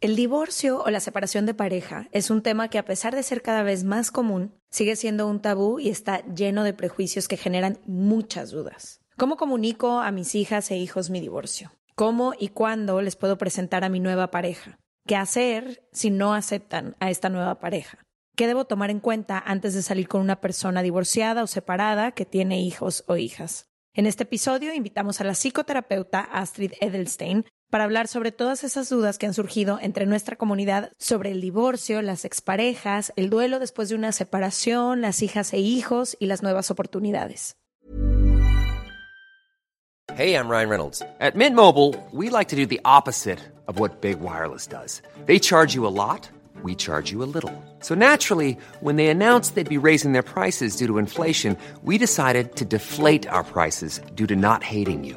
El divorcio o la separación de pareja es un tema que a pesar de ser cada vez más común, sigue siendo un tabú y está lleno de prejuicios que generan muchas dudas. ¿Cómo comunico a mis hijas e hijos mi divorcio? ¿Cómo y cuándo les puedo presentar a mi nueva pareja? ¿Qué hacer si no aceptan a esta nueva pareja? ¿Qué debo tomar en cuenta antes de salir con una persona divorciada o separada que tiene hijos o hijas? En este episodio invitamos a la psicoterapeuta Astrid Edelstein para hablar sobre todas esas dudas que han surgido entre nuestra comunidad sobre el divorcio, las exparejas, el duelo después de una separación, las hijas e hijos y las nuevas oportunidades. Hey, I'm Ryan Reynolds. At Mint Mobile, we like to do the opposite of what Big Wireless does. They charge you a lot, we charge you a little. So naturally, when they announced they'd be raising their prices due to inflation, we decided to deflate our prices due to not hating you.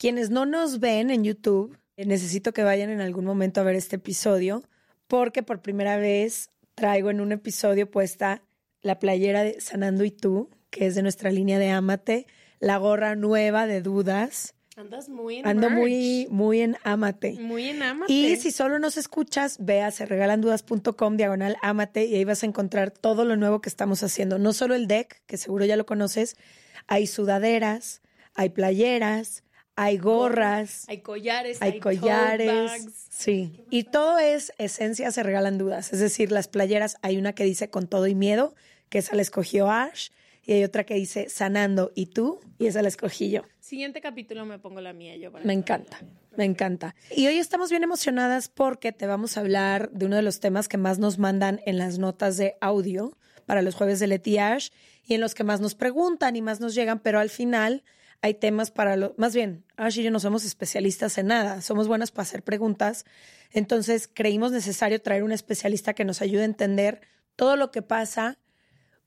Quienes no nos ven en YouTube, eh, necesito que vayan en algún momento a ver este episodio, porque por primera vez traigo en un episodio puesta la playera de Sanando y tú, que es de nuestra línea de Amate, la gorra nueva de Dudas. Andas muy en Ando merch. muy, muy en Amate. Muy en Amate. Y si solo nos escuchas, ve a serregalandudas.com diagonal amate y ahí vas a encontrar todo lo nuevo que estamos haciendo. No solo el deck, que seguro ya lo conoces, hay sudaderas, hay playeras, hay gorras, Hay collares, hay tote collares. bags. Sí. Y todo es esencia, se regalan dudas. Es decir, las playeras, hay una que dice con todo y miedo, que esa la escogió Ash, y hay otra que dice sanando y tú, y esa la escogí yo. Siguiente capítulo me pongo la mía yo. para Me encanta, me encanta. Y hoy estamos bien emocionadas porque te vamos a hablar de uno de los temas que más nos mandan en las notas de audio para los jueves de Leti Ash y en los que más nos preguntan y más nos llegan, pero al final hay temas para los... Más bien, Ash y yo no somos especialistas en nada, somos buenas para hacer preguntas. Entonces creímos necesario traer un especialista que nos ayude a entender todo lo que pasa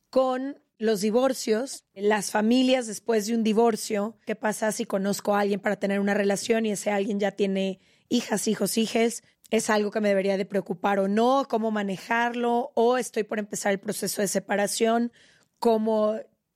con los divorcios, las familias después de un divorcio, qué pasa si conozco a alguien para tener una relación y ese alguien ya tiene hijas, hijos, hijes, es algo que me debería de preocupar o no, cómo manejarlo, o estoy por empezar el proceso de separación, cómo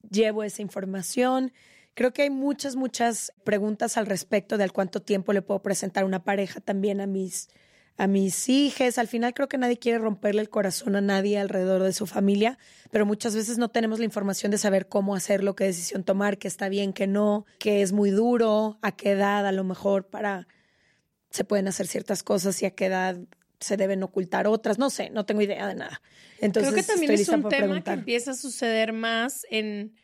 llevo esa información. Creo que hay muchas, muchas preguntas al respecto de al cuánto tiempo le puedo presentar una pareja también a mis, a mis hijas. Al final creo que nadie quiere romperle el corazón a nadie alrededor de su familia, pero muchas veces no tenemos la información de saber cómo hacerlo, qué decisión tomar, qué está bien, qué no, qué es muy duro, a qué edad a lo mejor para se pueden hacer ciertas cosas y a qué edad se deben ocultar otras. No sé, no tengo idea de nada. Entonces, Creo que también es un tema que empieza a suceder más en,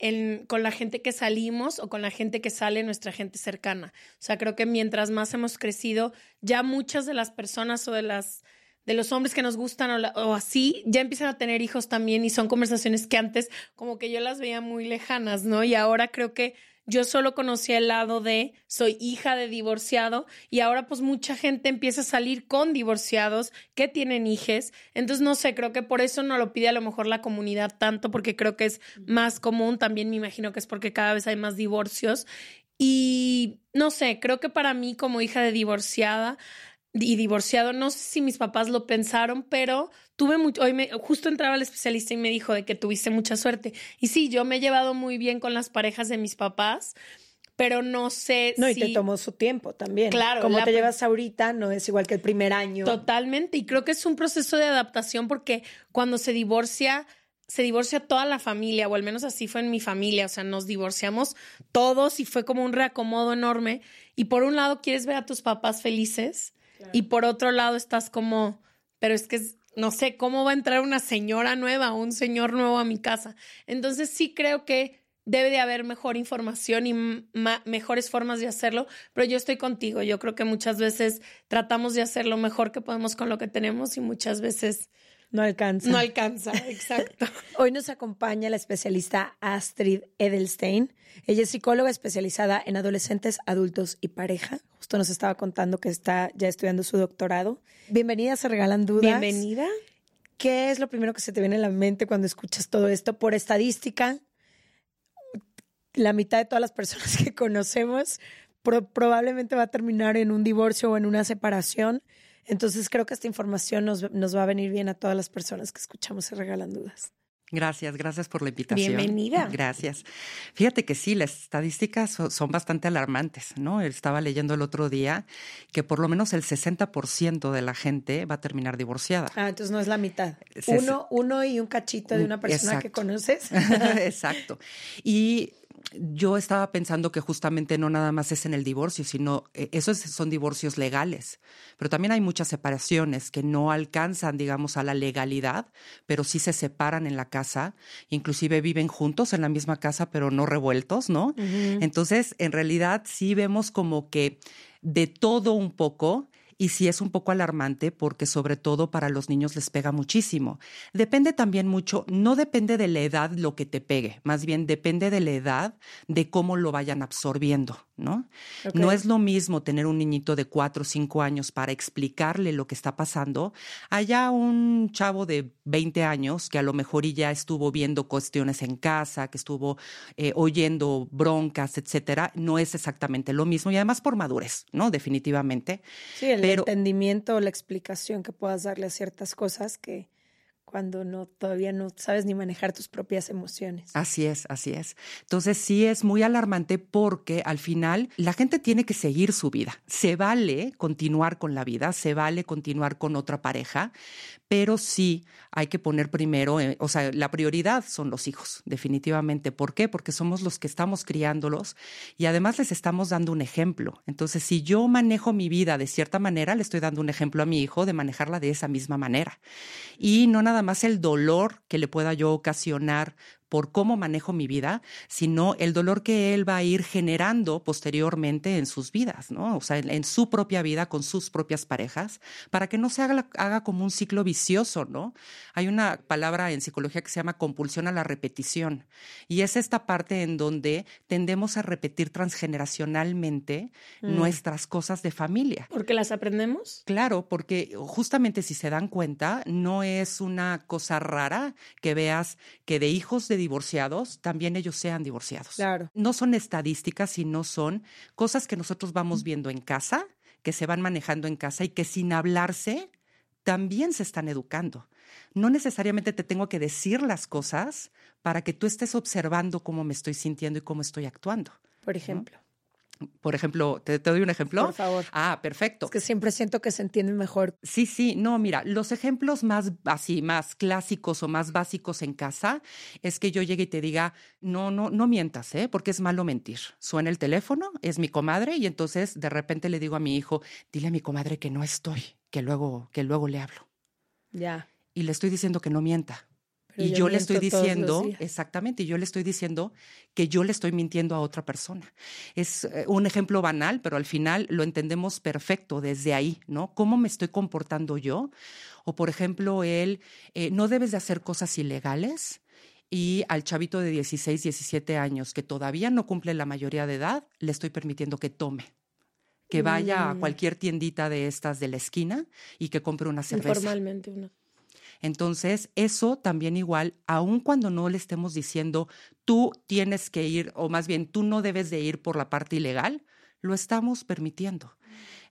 en, con la gente que salimos o con la gente que sale, nuestra gente cercana. O sea, creo que mientras más hemos crecido, ya muchas de las personas o de las de los hombres que nos gustan o, así, ya empiezan a tener hijos también y son conversaciones que antes como que yo las veía muy lejanas, ¿no? Y ahora creo que yo solo conocía el lado de soy hija de divorciado y ahora pues mucha gente empieza a salir con divorciados que tienen hijes. Entonces no sé, creo que por eso no lo pide a lo mejor la comunidad tanto porque creo que es más común. También me imagino que es porque cada vez hay más divorcios. Y no sé, creo que para mí como hija de divorciada y divorciado. No sé si mis papás lo pensaron, pero tuve mucho. Hoy me, justo entraba el especialista y me dijo de que tuviste mucha suerte. Y sí, yo me he llevado muy bien con las parejas de mis papás, pero no sé No, y si. te tomó su tiempo también. Claro, Como la te llevas ahorita, no es igual que el primer año. Totalmente. Y creo que es un proceso de adaptación porque cuando se divorcia, se divorcia toda la familia, o al menos así fue en mi familia. O sea, nos divorciamos todos y fue como un reacomodo enorme. Y por un lado quieres ver a tus papás felices y por otro lado estás como, pero es que es- no sé cómo va a entrar una señora nueva o un señor nuevo a mi casa. Entonces sí creo que debe de haber mejor información y mejores formas de hacerlo, pero yo estoy contigo. Yo creo que muchas veces tratamos de hacer lo mejor que podemos con lo que tenemos y muchas veces No alcanza. no alcanza. Exacto. Hoy nos acompaña la especialista Astrid Edelstein. Ella es psicóloga especializada en adolescentes, adultos y pareja. Justo nos estaba contando que está ya estudiando su doctorado. Bienvenida, se regalan dudas. Bienvenida. ¿Qué es lo primero que se te viene a la mente cuando escuchas todo esto? Por estadística, la mitad de todas las personas que conocemos pro- probablemente va a terminar en un divorcio o en una separación. Entonces creo que esta información nos, nos va a venir bien a todas las personas que escuchamos Se Regalan Dudas. Gracias, gracias por la invitación. Bienvenida. Gracias. Fíjate que sí, las estadísticas so- son bastante alarmantes, ¿no? Estaba leyendo el otro día que por lo menos el 60% de la gente va a terminar divorciada. Ah, entonces no es la mitad. Uno, uno y un cachito de Un- una persona que conoces. Exacto. Y yo estaba pensando que justamente no nada más es en el divorcio, sino eh, esos son divorcios legales, pero también hay muchas separaciones que no alcanzan, digamos, a la legalidad, pero sí se separan en la casa, inclusive viven juntos en la misma casa, pero no revueltos, ¿no? Entonces, en realidad sí vemos como que de todo un poco. Y sí es un poco alarmante porque sobre todo para los niños les pega muchísimo. Depende también mucho, no depende de la edad lo que te pegue, más bien depende de la edad de cómo lo vayan absorbiendo, ¿no? No es lo mismo tener un niñito de cuatro o cinco años para explicarle lo que está pasando, allá un chavo de 20 años que a lo mejor ya estuvo viendo cuestiones en casa, que estuvo eh, oyendo broncas, etcétera, no es exactamente lo mismo y además por madurez, ¿no? Definitivamente. Sí, el Pero- entendimiento la explicación que puedas darle a ciertas cosas que cuando no todavía no sabes ni manejar tus propias emociones. Así es, así es. Entonces sí es muy alarmante porque al final la gente tiene que seguir su vida. Se vale continuar con la vida, se vale continuar con otra pareja, pero sí hay que poner primero, eh, o sea, la prioridad son los hijos, definitivamente. ¿Por qué? Porque somos los que estamos criándolos y además les estamos dando un ejemplo. Entonces, si yo manejo mi vida de cierta manera, le estoy dando un ejemplo a mi hijo de manejarla de esa misma manera. Y no nada más el dolor que le pueda yo ocasionar por cómo manejo mi vida, sino el dolor que él va a ir generando posteriormente en sus vidas, ¿no? O sea, en, en su propia vida, con sus propias parejas, para que no se haga, haga como un ciclo vicioso, ¿no? Hay una palabra en psicología que se llama compulsión a la repetición, y es esta parte en donde tendemos a repetir transgeneracionalmente nuestras cosas de familia. Porque las aprendemos. Claro, porque justamente si se dan cuenta, no es una cosa rara que veas que de hijos de divorciados también ellos sean divorciados. Claro. No son estadísticas, sino son cosas que nosotros vamos viendo en casa, que se van manejando en casa y que sin hablarse también se están educando. No necesariamente te tengo que decir las cosas para que tú estés observando cómo me estoy sintiendo y cómo estoy actuando. Por ejemplo. Por ejemplo, ¿te, te doy un ejemplo? Por favor. Ah, perfecto. Es que siempre siento que se entiende mejor. Sí, sí, no, mira, los ejemplos más así, más clásicos o más básicos en casa es que yo llegue y te diga, no, no, no mientas, ¿eh? Porque es malo mentir. Suena el teléfono, es mi comadre y entonces de repente le digo a mi hijo, dile a mi comadre que no estoy, que luego, que luego le hablo. Ya. Y le estoy diciendo que no mienta. Pero y yo, le estoy diciendo, exactamente, yo le estoy diciendo que yo le estoy mintiendo a otra persona. Es eh, un ejemplo banal, pero al final lo entendemos perfecto desde ahí, ¿no? ¿Cómo me estoy comportando yo? O, por ejemplo, él, eh, no debes de hacer cosas ilegales. Y al chavito de 16, 17 años que todavía no cumple la mayoría de edad, le estoy permitiendo que tome. Que vaya a Mm. cualquier tiendita de estas de la esquina y que compre una cerveza. Informalmente una. Entonces, eso también igual, aun cuando no le estemos diciendo, tú tienes que ir, o más bien, tú no debes de ir por la parte ilegal, lo estamos permitiendo.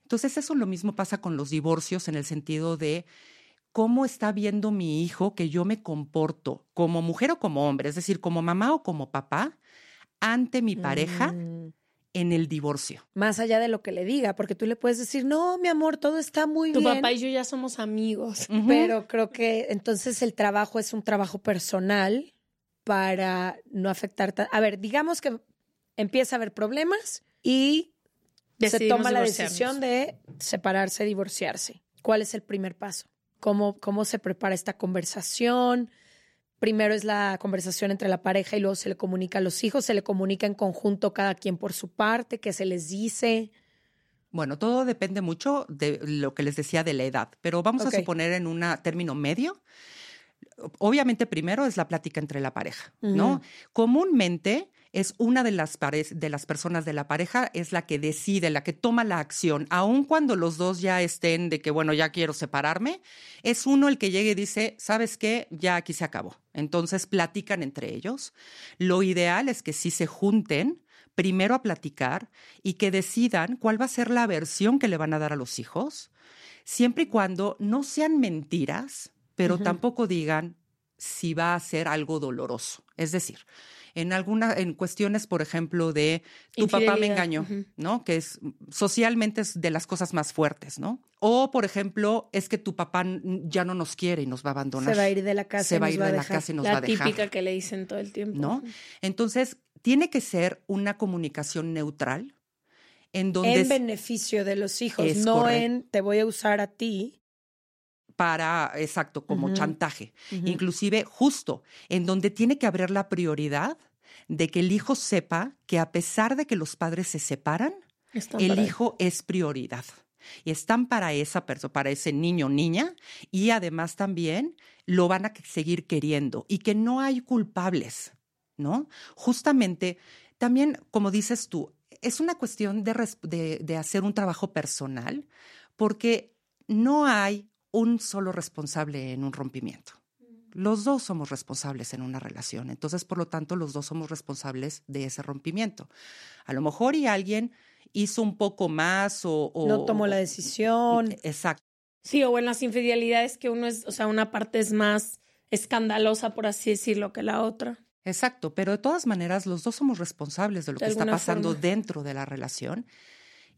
Entonces eso lo mismo pasa con los divorcios en el sentido de cómo está viendo mi hijo que yo me comporto como mujer o como hombre, es decir, como mamá o como papá, ante mi pareja Mm. En el divorcio. Más allá de lo que le diga, porque tú le puedes decir, no, mi amor, todo está muy Tu bien. papá y yo ya somos amigos. Pero creo que entonces el trabajo es un trabajo personal para no afectar. ta- A ver, digamos que empieza a haber problemas y se toma la decisión de separarse, divorciarse. ¿Cuál es el primer paso? ¿Cómo, cómo se prepara esta conversación? Primero es la conversación entre la pareja y luego se le comunica a los hijos, se le comunica en conjunto cada quien por su parte, qué se les dice. Bueno, todo depende mucho de lo que les decía de la edad, pero vamos a suponer en un término medio. Obviamente primero es la plática entre la pareja, ¿no? Comúnmente es una de las, pare- de las personas de la pareja es la que decide, la que toma la acción, aun cuando los dos ya estén de que, bueno, ya quiero separarme, es uno el que llega y dice, ¿sabes qué? Ya aquí se acabó. Entonces platican entre ellos. Lo ideal es que sí se junten primero a platicar y que decidan cuál va a ser la versión que le van a dar a los hijos, siempre y cuando no sean mentiras, pero tampoco digan si va a ser algo doloroso. Es decir, en alguna, en cuestiones, por ejemplo, de tu papá me engañó. ¿no? Que es socialmente es de las cosas más fuertes, ¿no? O, por ejemplo, es que tu papá ya no nos quiere y nos va a abandonar. Se va a ir de la casa Se y va a nos ir va a de la dejar. casa y nos va a La dejar. típica que le dicen todo el tiempo. ¿no? Entonces, tiene que ser una comunicación neutral en donde en beneficio de los hijos, no correcto. en te voy a usar a ti. Para, exacto, como chantaje. Inclusive justo en donde tiene que haber la prioridad de que el hijo sepa que a pesar de que los padres se separan, Están el hijo es prioridad. Y están para esa persona, para ese niño o niña, y además también lo van a seguir queriendo y que no hay culpables, ¿no? Justamente, también, como dices tú, es una cuestión de- de hacer un trabajo personal, porque no hay un solo responsable en un rompimiento. Los dos somos responsables en una relación, entonces por lo tanto los dos somos responsables de ese rompimiento. A lo mejor y alguien hizo un poco más o... o- no tomó la decisión. Exacto. Sí, o en las infidelidades que uno es, o sea, una parte es más escandalosa, por así decirlo, que la otra. Exacto, pero de todas maneras los dos somos responsables de lo De que está pasando forma. dentro de la relación.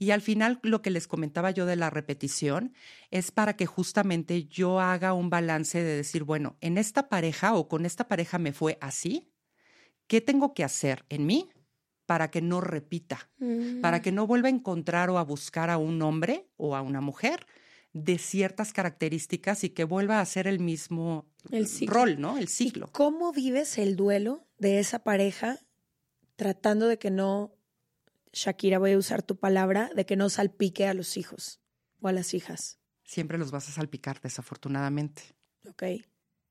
Y al final lo que les comentaba yo de la repetición es para que justamente yo haga un balance de decir, bueno, en esta pareja o con esta pareja me fue así, ¿qué tengo que hacer en mí para que no repita? Para que no vuelva a encontrar o a buscar a un hombre o a una mujer de ciertas características y que vuelva a hacer el mismo El rol, ¿no? El ¿Y ciclo. cómo vives el duelo de esa pareja tratando de que no, Shakira, voy a usar tu palabra, de que no salpique a los hijos o a las hijas? Siempre los vas a salpicar, desafortunadamente. ¿Ok?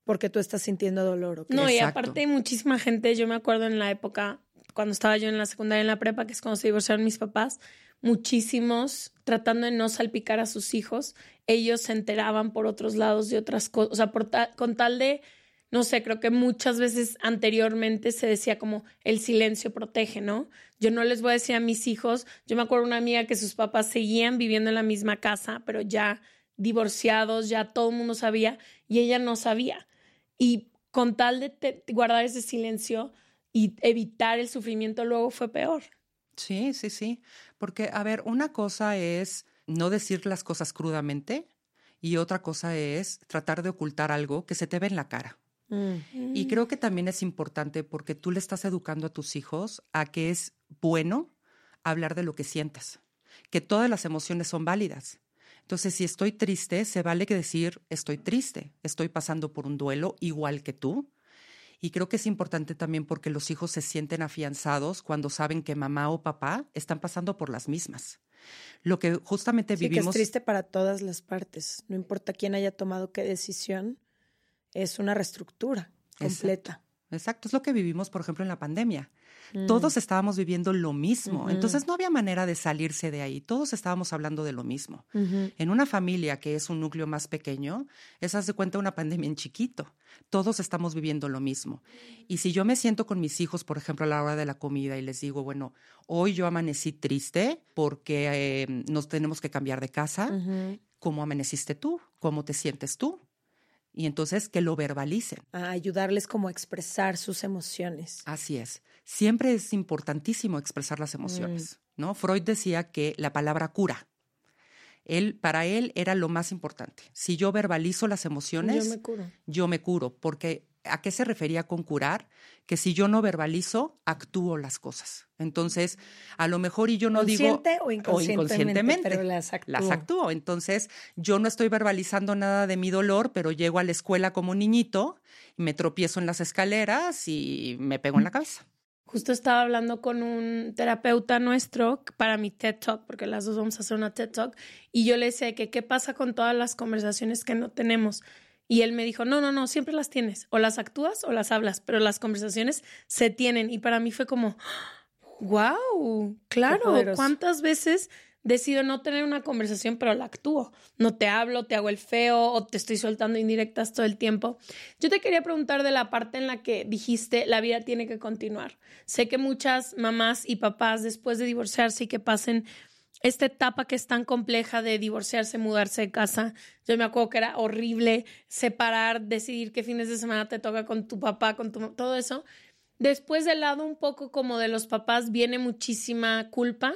Porque tú estás sintiendo dolor, ¿ok? No, y Exacto. aparte hay muchísima gente, yo me acuerdo en la época, cuando estaba yo en la secundaria, en la prepa, que es cuando se divorciaron mis papás, muchísimos tratando de no salpicar a sus hijos, ellos se enteraban por otros lados de otras cosas, o sea, por ta- con tal de, no sé, creo que muchas veces anteriormente se decía como el silencio protege, ¿no? Yo no les voy a decir a mis hijos, yo me acuerdo una amiga que sus papás seguían viviendo en la misma casa, pero ya divorciados, ya todo el mundo sabía y ella no sabía. Y con tal de guardar ese silencio y evitar el sufrimiento luego fue peor. Sí, sí, sí. Porque, a ver, una cosa es no decir las cosas crudamente y otra cosa es tratar de ocultar algo que se te ve en la cara. Mm. Y creo que también es importante porque tú le estás educando a tus hijos a que es bueno hablar de lo que sientes, que todas las emociones son válidas. Entonces, si estoy triste, se vale que decir estoy triste, estoy pasando por un duelo igual que tú. Y creo que es importante también porque los hijos se sienten afianzados cuando saben que mamá o papá están pasando por las mismas. Lo que justamente Sí, que es vivimos triste para todas las partes. No importa quién haya tomado qué decisión, es una reestructura completa. exacto. Es lo que vivimos, por ejemplo, en la pandemia. Mm. Todos estábamos viviendo lo mismo. Entonces no había manera de salirse de ahí. Todos estábamos hablando de lo mismo. En una familia que es un núcleo más pequeño, es, haz de cuenta, una pandemia en chiquito. Todos estamos viviendo lo mismo. Y si yo me siento con mis hijos, por ejemplo, a la hora de la comida y les digo, bueno, hoy yo amanecí triste porque eh, nos tenemos que cambiar de casa, ¿cómo amaneciste tú? ¿Cómo te sientes tú? Y entonces que lo verbalicen. A ayudarles como a expresar sus emociones. Así es. Siempre es importantísimo expresar las emociones, ¿no? Freud decía que la palabra cura. Él, para él era lo más importante. Si yo verbalizo las emociones, Yo me curo. yo me curo, porque ¿a qué se refería con curar? Que si yo no verbalizo, actúo las cosas. Entonces, a lo mejor y yo no digo Consciente o inconscientemente, pero las actúo. las actúo. Entonces, yo no estoy verbalizando nada de mi dolor, pero llego a la escuela como niñito y me tropiezo en las escaleras y me pego en la cabeza. Justo estaba hablando con un terapeuta nuestro para mi TED Talk, porque las dos vamos a hacer una TED Talk, y yo le decía que qué pasa con todas las conversaciones que no tenemos. Y él me dijo, no, no, no, siempre las tienes, o las actúas o las hablas, pero las conversaciones se tienen. Y para mí fue como, wow, claro. ¿cuántas veces decido no tener una conversación, pero la actúo? No te hablo, te hago el feo o te estoy soltando indirectas todo el tiempo. Yo te quería preguntar de la parte en la que dijiste, la vida tiene que continuar. Sé que muchas mamás y papás después de divorciarse y que pasen esta etapa que es tan compleja de divorciarse, mudarse de casa. Yo me acuerdo que era horrible separar, decidir qué fines de semana te toca con tu papá, con tu todo eso. Después del lado un poco como de los papás viene muchísima culpa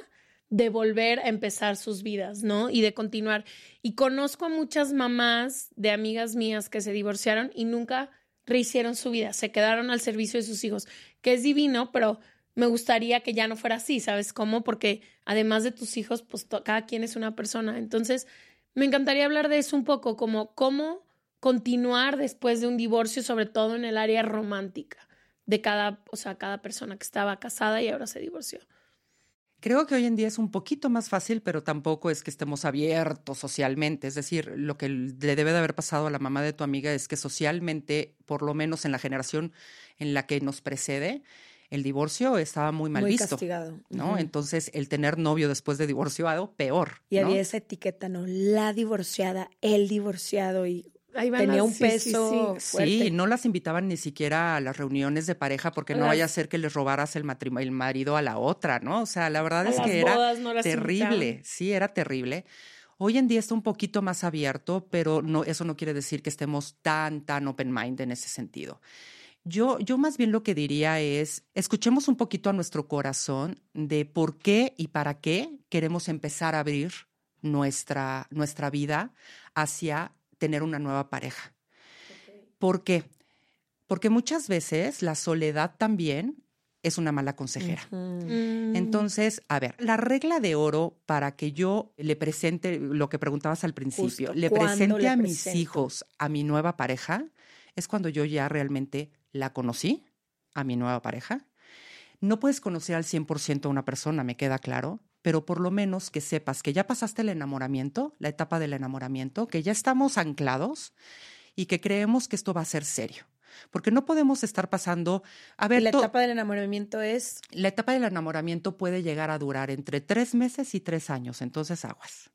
de volver a empezar sus vidas, ¿no? Y de continuar. Y conozco a muchas mamás de amigas mías que se divorciaron y nunca rehicieron su vida, se quedaron al servicio de sus hijos, que es divino, pero me gustaría que ya no fuera así, ¿sabes cómo? Porque además de tus hijos, pues cada quien es una persona. Entonces, me encantaría hablar de eso un poco, como cómo continuar después de un divorcio, sobre todo en el área romántica de cada, o sea, cada persona que estaba casada y ahora se divorció. Creo que hoy en día es un poquito más fácil, pero tampoco es que estemos abiertos socialmente. Es decir, lo que le debe de haber pasado a la mamá de tu amiga es que socialmente, por lo menos en la generación en la que nos precede, el divorcio estaba muy mal Muy visto. castigado. ¿no? Entonces, el tener novio después de divorciado, peor. Y ¿no? había esa etiqueta, ¿no? La divorciada, el divorciado y Ahí van tenía las- un sí, peso sí. fuerte. Sí, no las invitaban ni siquiera a las reuniones de pareja porque no vaya a ser que les robaras el, matrimo- el marido a la otra, ¿no? O sea, la verdad A es que era no terrible, invitaban. sí, era terrible. Hoy en día está un poquito más abierto, pero no, eso no quiere decir que estemos tan, tan open mind en ese sentido. Yo, yo más bien lo que diría es, escuchemos un poquito a nuestro corazón de por qué y para qué queremos empezar a abrir nuestra, nuestra vida hacia tener una nueva pareja. ¿Por qué? Porque muchas veces la soledad también es una mala consejera. Mm. Entonces, a ver, la regla de oro para que yo le presente lo que preguntabas al principio, Justo, le ¿cuándo presente le a mis presento? hijos a mi nueva pareja, es cuando yo ya realmente la conocí, a mi nueva pareja. No puedes conocer al 100% a una persona, me queda claro, pero por lo menos que sepas que ya pasaste el enamoramiento, la etapa del enamoramiento, que ya estamos anclados y que creemos que esto va a ser serio. Porque no podemos estar pasando, a ver, la etapa del enamoramiento es la etapa del enamoramiento puede llegar a durar entre tres meses y tres años, entonces aguas.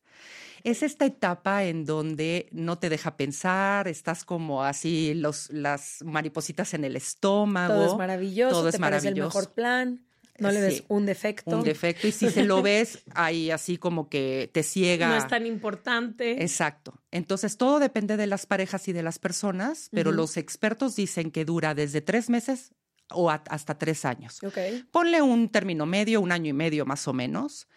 Es esta etapa en donde no te deja pensar, estás como así, los, las maripositas en el estómago. todo es maravilloso, todo te es parece el maravilloso. mejor plan, no le ves Sí. un defecto. Un defecto, y si se lo ves, ahí así como que te ciega. No es tan importante. Exacto. Entonces, todo depende de las parejas y de las personas, pero los expertos dicen que dura desde tres meses o a- hasta tres años. Ok. Ponle un término medio, un año y medio más o menos,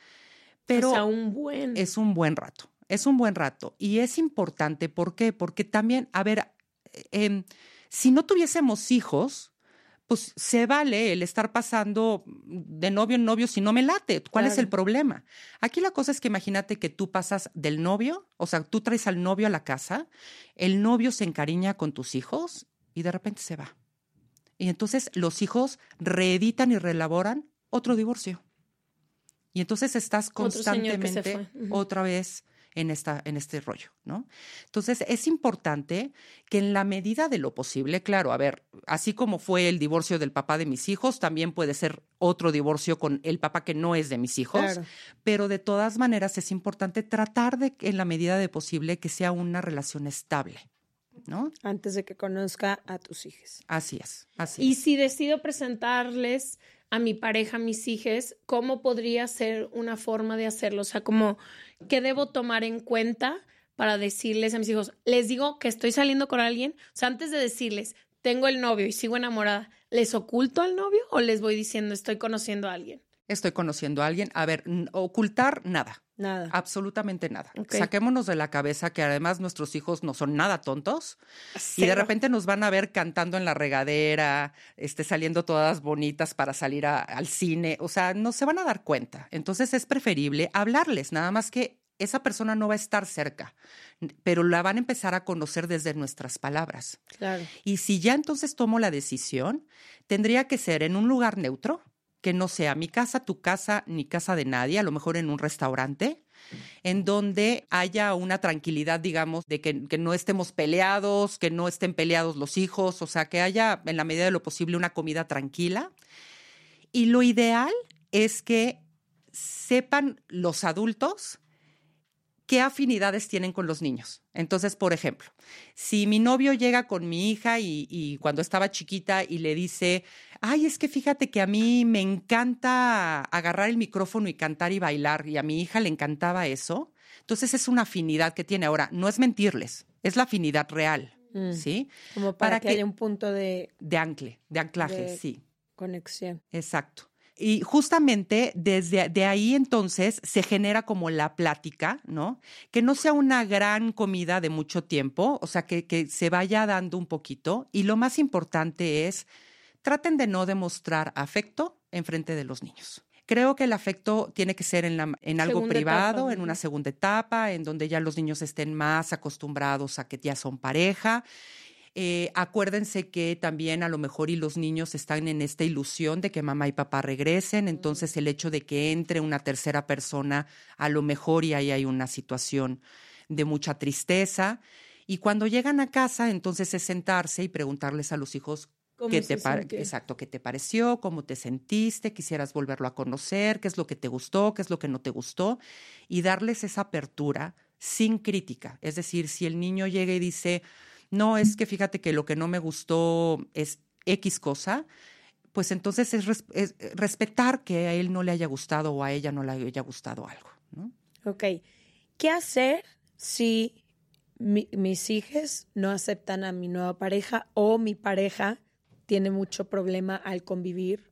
pero o sea, un buen. es un buen rato, es un buen rato. Y es importante, ¿por qué? Porque también, a ver, eh, em, si no tuviésemos hijos, pues se vale el estar pasando de novio en novio si no me late. ¿Cuál es el problema? Aquí la cosa es que imagínate que tú pasas del novio, o sea, tú traes al novio a la casa, el novio se encariña con tus hijos y de repente se va. Y entonces los hijos reeditan y reelaboran otro divorcio. Y entonces estás constantemente otra vez en, esta, en este rollo, ¿no? Entonces, es importante que en la medida de lo posible, claro, a ver, así como fue el divorcio del papá de mis hijos, también puede ser otro divorcio con el papá que no es de mis hijos, Claro. pero de todas maneras es importante tratar de, en la medida de posible, que sea una relación estable, ¿no? Antes de que conozca a tus hijos. Así es, así Y es. si decido presentarles a mi pareja, a mis hijos, ¿cómo podría ser una forma de hacerlo? O sea, como, ¿qué debo tomar en cuenta para decirles a mis hijos? Les digo que estoy saliendo con alguien. O sea, antes de decirles, tengo el novio y sigo enamorada, ¿les oculto al novio o les voy diciendo, estoy conociendo a alguien? Estoy conociendo a alguien. A ver, ocultar nada. Nada. Absolutamente nada. Saquémonos de la cabeza que además nuestros hijos no son nada tontos y de Cero. repente nos van a ver cantando en la regadera, este, saliendo todas bonitas para salir a- al cine. O sea, no se van a dar cuenta. Entonces es preferible hablarles, nada más que esa persona no va a estar cerca, pero la van a empezar a conocer desde nuestras palabras. Claro. Y si ya entonces tomo la decisión, tendría que ser en un lugar neutro, que no sea mi casa, tu casa, ni casa de nadie, a lo mejor en un restaurante, en donde haya una tranquilidad, digamos, de que, no estemos peleados, que no estén peleados los hijos, o sea, que haya en la medida de lo posible una comida tranquila. Y lo ideal es que sepan los adultos qué afinidades tienen con los niños. Entonces, por ejemplo, si mi novio llega con mi hija y, y cuando estaba chiquita y le dice, ay, es que fíjate que a mí me encanta agarrar el micrófono y cantar y bailar, y a mi hija le encantaba eso, entonces es una afinidad que tiene. Ahora, no es mentirles, es la afinidad real, Mm. ¿sí? Como para, Para que, que- haya un punto de De ancle, de anclaje, De- sí. conexión. Exacto. Y justamente desde de ahí entonces se genera como la plática, ¿no? Que no sea una gran comida de mucho tiempo, o sea, que, que se vaya dando un poquito. Y lo más importante es, traten de no demostrar afecto en frente de los niños. Creo que el afecto tiene que ser en, la- en algo Segunda privado, etapa, en una segunda etapa, en donde ya los niños estén más acostumbrados a que ya son pareja. Eh, acuérdense que también a lo mejor y los niños están en esta ilusión de que mamá y papá regresen, entonces el hecho de que entre una tercera persona, a lo mejor y ahí hay una situación de mucha tristeza. Y cuando llegan a casa, entonces es sentarse y preguntarles a los hijos ¿Cómo qué te exacto, qué te pareció, cómo te sentiste, quisieras volverlo a conocer, qué es lo que te gustó, qué es lo que no te gustó, y darles esa apertura sin crítica. Es decir, si el niño llega y dice, no, es que fíjate que lo que no me gustó es X cosa, pues entonces es, res- es respetar que a él no le haya gustado o a ella no le haya gustado algo. ¿no? Ok. ¿Qué hacer si mi- mis hijos no aceptan a mi nueva pareja o mi pareja tiene mucho problema al convivir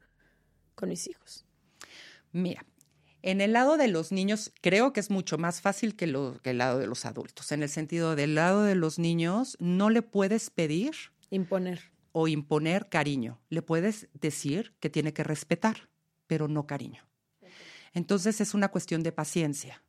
con mis hijos? Mira, en el lado de los niños creo que es mucho más fácil que, lo- que el lado de los adultos, en el sentido del lado de los niños no le puedes pedir Imponer. o imponer cariño, le puedes decir que tiene que respetar, pero no cariño. Entonces es una cuestión de paciencia.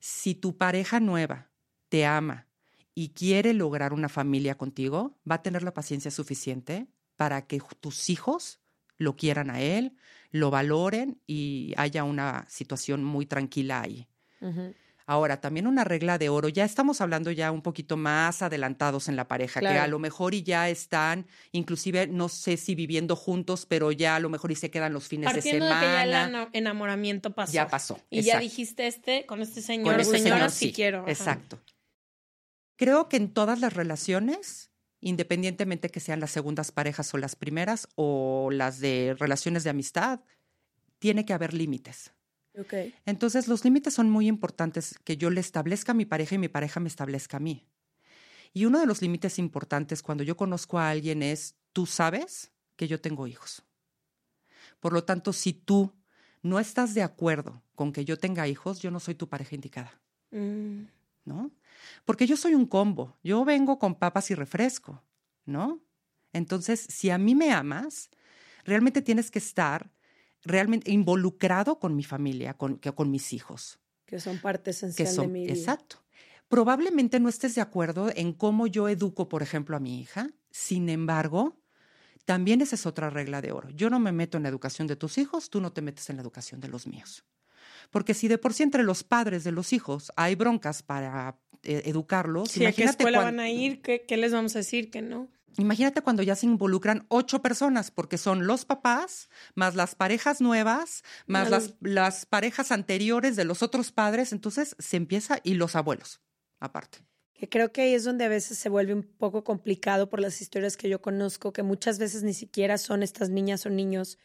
Si tu pareja nueva te ama y quiere lograr una familia contigo, va a tener la paciencia suficiente para que tus hijos lo quieran a él, lo valoren y haya una situación muy tranquila ahí. Ahora, también una regla de oro, ya estamos hablando ya un poquito más adelantados en la pareja, que a lo mejor y ya están, inclusive, no sé si viviendo juntos, pero ya a lo mejor y se quedan los fines Partiendo de de, semana. que ya el enamoramiento pasó. Ya pasó, Y ya dijiste este, con este Con señor, este señora, señor, si quiero. ajá. Exacto. Creo que en todas las relaciones, independientemente que sean las segundas parejas o las primeras o las de relaciones de amistad, tiene que haber límites. Ok. Entonces, los límites son muy importantes que yo le establezca a mi pareja y mi pareja me establezca a mí. Y uno de los límites importantes cuando yo conozco a alguien es, tú sabes que yo tengo hijos. Por lo tanto, si tú no estás de acuerdo con que yo tenga hijos, yo no soy tu pareja indicada, Mm, ¿no? Porque yo soy un combo, yo vengo con papas y refresco, ¿no? Entonces, si a mí me amas, realmente tienes que estar realmente involucrado con mi familia, con, que- con mis hijos. que son parte Que esencial de son, mi vida. exacto. Probablemente no estés de acuerdo en cómo yo educo, por ejemplo, a mi hija. Sin embargo, también esa es otra regla de oro. Yo no me meto en la educación de tus hijos, tú no te metes en la educación de los míos. Porque si de por sí entre los padres de los hijos hay broncas para eh, educarlos, Sí, ¿a qué imagínate escuela van a ir? ¿Qué, qué les vamos a decir? Que no. Imagínate cuando ya se involucran ocho personas, porque son los papás, más las parejas nuevas, más las, las parejas anteriores de los otros padres, entonces se empieza, y los abuelos, aparte. Que creo que ahí es donde a veces se vuelve un poco complicado por las historias que yo conozco, que muchas veces ni siquiera son estas niñas o niños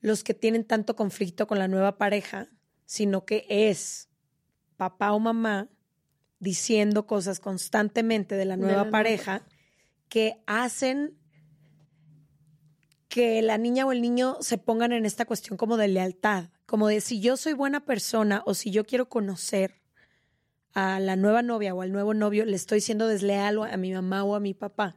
los que tienen tanto conflicto con la nueva pareja, sino que es papá o mamá diciendo cosas constantemente de la nueva pareja que hacen que la niña o el niño se pongan en esta cuestión como de lealtad, como de si yo soy buena persona o si yo quiero conocer a la nueva novia o al nuevo novio, le estoy siendo desleal a mi mamá o a mi papá.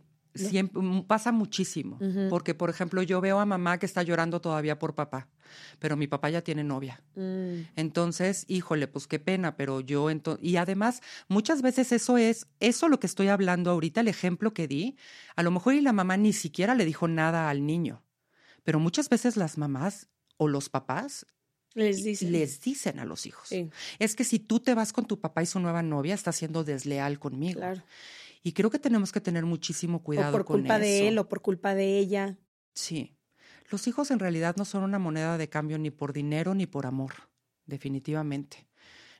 siempre mm, pasa muchísimo. Porque, por ejemplo, yo veo a mamá que está llorando todavía por papá, pero mi papá ya tiene novia. Entonces, híjole, pues qué pena, pero yo entonces. Y además, muchas veces eso es, eso lo que estoy hablando ahorita, el ejemplo que di, a lo mejor y la mamá ni siquiera le dijo nada al niño. Pero muchas veces las mamás o los papás Les dice. les dicen a los hijos. Sí. Es que si tú te vas con tu papá y su nueva novia, estás siendo desleal conmigo. Claro. Y creo que tenemos que tener muchísimo cuidado o por con culpa de él o por culpa de ella. Sí. Los hijos en realidad no son una moneda de cambio ni por dinero ni por amor, definitivamente.